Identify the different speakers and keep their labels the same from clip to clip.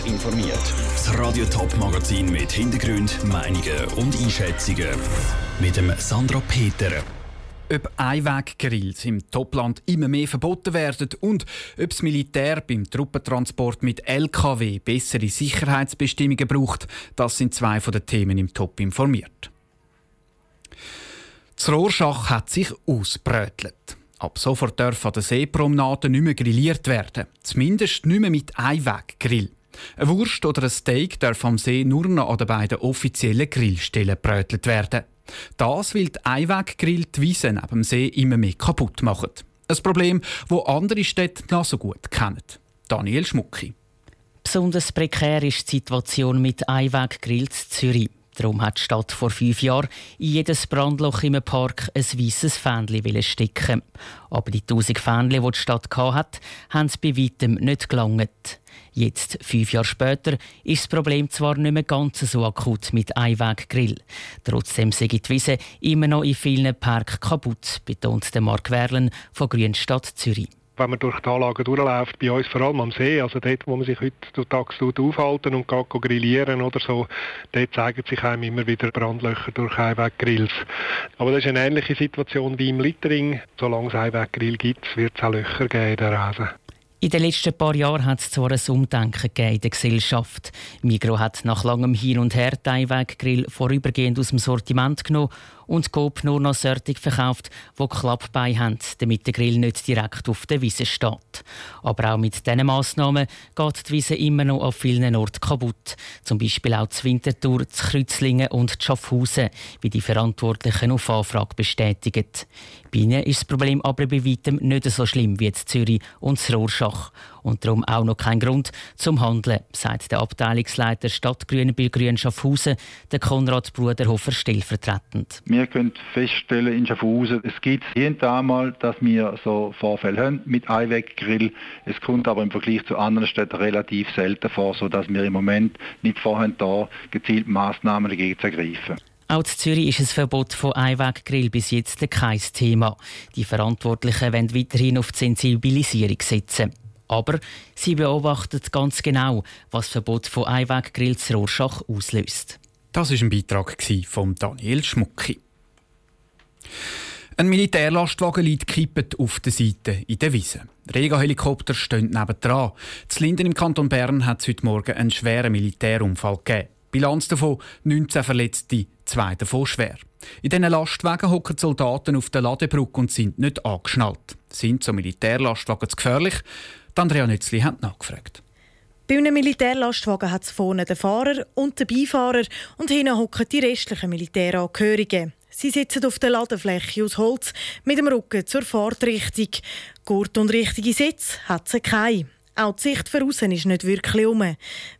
Speaker 1: informiert. informiert. Das Radio Top Magazin mit Hintergrund, Meinungen und Einschätzungen mit dem Sandra Peter.
Speaker 2: Ob Einweggrills im Topland immer mehr verboten werden und ob das Militär beim Truppentransport mit LKW bessere Sicherheitsbestimmungen braucht, das sind zwei von den Themen im Top informiert. Das Rorschach hat sich ausbrötelt. Ab sofort dürfen an den Seepromenaden nicht mehr grilliert werden. Zumindest nicht mehr mit Einweggrill. Eine Wurst oder ein Steak darf am See nur noch an den beiden offiziellen Grillstellen brötelt werden. Das, weil die Einweggrill die Wiese neben dem See immer mehr kaputt machen. Ein Problem, das andere Städte noch so gut kennen. Daniel Schmucki.
Speaker 3: Besonders prekär ist die Situation mit Einweggrills Zürich. Darum hat die Stadt vor fünf Jahren in jedes Brandloch im Park ein weißes Fähnchen stecken. Aber die tausend Fähnchen, die die Stadt hatte, haben es bei weitem nicht gelangt. Jetzt, fünf Jahre später, ist das Problem zwar nicht mehr ganz so akut mit Einweggrill. Trotzdem sind die Wiese immer noch in vielen Parks kaputt, betont Mark Werlen von Grünstadt Zürich
Speaker 4: wenn man durch die Anlagen durchläuft, bei uns vor allem am See, also dort, wo man sich heute tagsüber aufhalten und geht grillieren oder so, dort zeigen sich einem immer wieder Brandlöcher durch Einweggrills. Aber das ist eine ähnliche Situation wie im Littering. Solange es Einweggrill gibt, wird es auch Löcher geben in der Rasen.
Speaker 3: In den letzten paar Jahren hat es zwar ein Umdenken in der Gesellschaft. Migro hat nach langem Hin und Her den Einweggrill vorübergehend aus dem Sortiment genommen und Coop nur noch solche verkauft, die Klappbeine haben, damit der Grill nicht direkt auf der Wiese steht. Aber auch mit diesen Massnahmen geht die Wiese immer noch an vielen Orten kaputt. Zum Beispiel auch die Winterthur, die Kreuzlingen und die Schaffhausen, wie die Verantwortlichen auf Anfrage bestätigen. Bei ihnen ist das Problem aber bei weitem nicht so schlimm wie in Zürich und das Rorschach und darum auch noch kein Grund zum Handeln, sagt der Abteilungsleiter Stadtgrüne bei Grün Schaffhausen, der Konrad Bruderhofer stellvertretend.
Speaker 5: Wir können feststellen in Schaffhausen, es gibt jeden einmal, dass wir so Vorfälle haben mit Einweggrill. Es kommt aber im Vergleich zu anderen Städten relativ selten vor, sodass wir im Moment nicht vorhaben, da gezielt Maßnahmen dagegen zu ergreifen.
Speaker 3: Auch in Zürich ist ein Verbot von Einweggrill bis jetzt kein Thema. Die Verantwortlichen wollen weiterhin auf die Sensibilisierung setzen. Aber sie beobachtet ganz genau, was das Verbot von Einweggrills Rorschach auslöst.
Speaker 2: Das ist ein Beitrag von Daniel Schmucki. Ein Militärlastwagen liegt kippet auf der Seite in der Wiese. Rega-Helikopter stehen nebendran. Zu Linden im Kanton Bern hat es heute Morgen einen schweren Militärunfall gegeben. Bilanz davon 19 Verletzte, zwei davon schwer. In diesen Lastwagen hocken Soldaten auf der Ladebrücke und sind nicht angeschnallt. Sind so Militärlastwagen zu gefährlich? Andrea Nützli hat nachgefragt.
Speaker 6: Bei einem Militärlastwagen hat es vorne den Fahrer und den Beifahrer und hinten hocken die restlichen Militärangehörigen. Sie sitzen auf der Ladefläche aus Holz mit dem Rücken zur Fahrtrichtung. Gurt und richtige Sitz hat sie keine. Auch die Sicht für außen ist nicht wirklich um.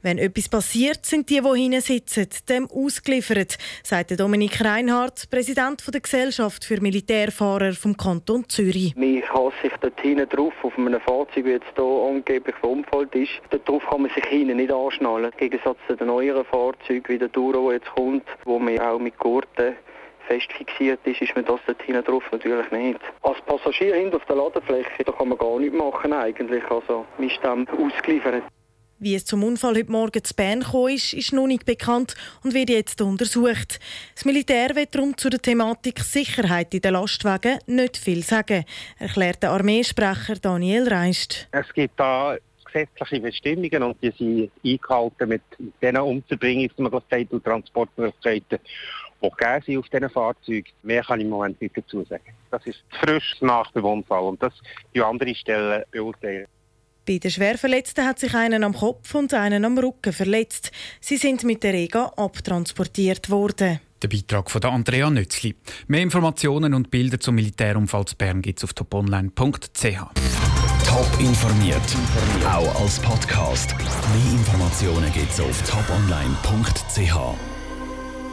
Speaker 6: Wenn etwas passiert, sind die, die hinten sitzen, dem ausgeliefert, sagt Dominik Reinhardt, Präsident der Gesellschaft für Militärfahrer vom Kanton Zürich.
Speaker 7: Man kann sich dort hinten drauf, auf einem Fahrzeug, wie jetzt hier angeblich verunfallt ist, darauf kann man sich hinten nicht anschnallen. Im Gegensatz zu den neueren Fahrzeugen wie der Duro, der jetzt kommt, wo man auch mit Gurten fest fixiert ist, ist man das dort hinten drauf natürlich nicht. Als Passagier hinten auf der Ladefläche, da kann man gar nichts machen eigentlich, also man ist dann ausgeliefert.
Speaker 6: Wie es zum Unfall heute Morgen zu Bern kam, ist, ist noch nicht bekannt und wird jetzt untersucht. Das Militär wird darum zu der Thematik Sicherheit in den Lastwagen nicht viel sagen, erklärt der Armeesprecher Daniel Reist.
Speaker 8: Es gibt da gesetzliche Bestimmungen und die sind eingehalten mit diesen Umzubringungsmöglichkeiten und Transportmöglichkeiten gegeben sind auf diesen Fahrzeugen. Mehr kann ich im Moment nicht dazu sagen. Das ist frisch nach dem Unfall und das die andere Stellen beurteilen.
Speaker 6: Bei den Schwerverletzten hat sich einen am Kopf und einen am Rücken verletzt. Sie sind mit der Rega abtransportiert worden.
Speaker 2: Der Beitrag von Andrea Nützli. Mehr Informationen und Bilder zum Militärunfall zu Bern gibt es auf toponline.ch.
Speaker 1: Top informiert, auch als Podcast. Mehr Informationen gibt es auf toponline.ch.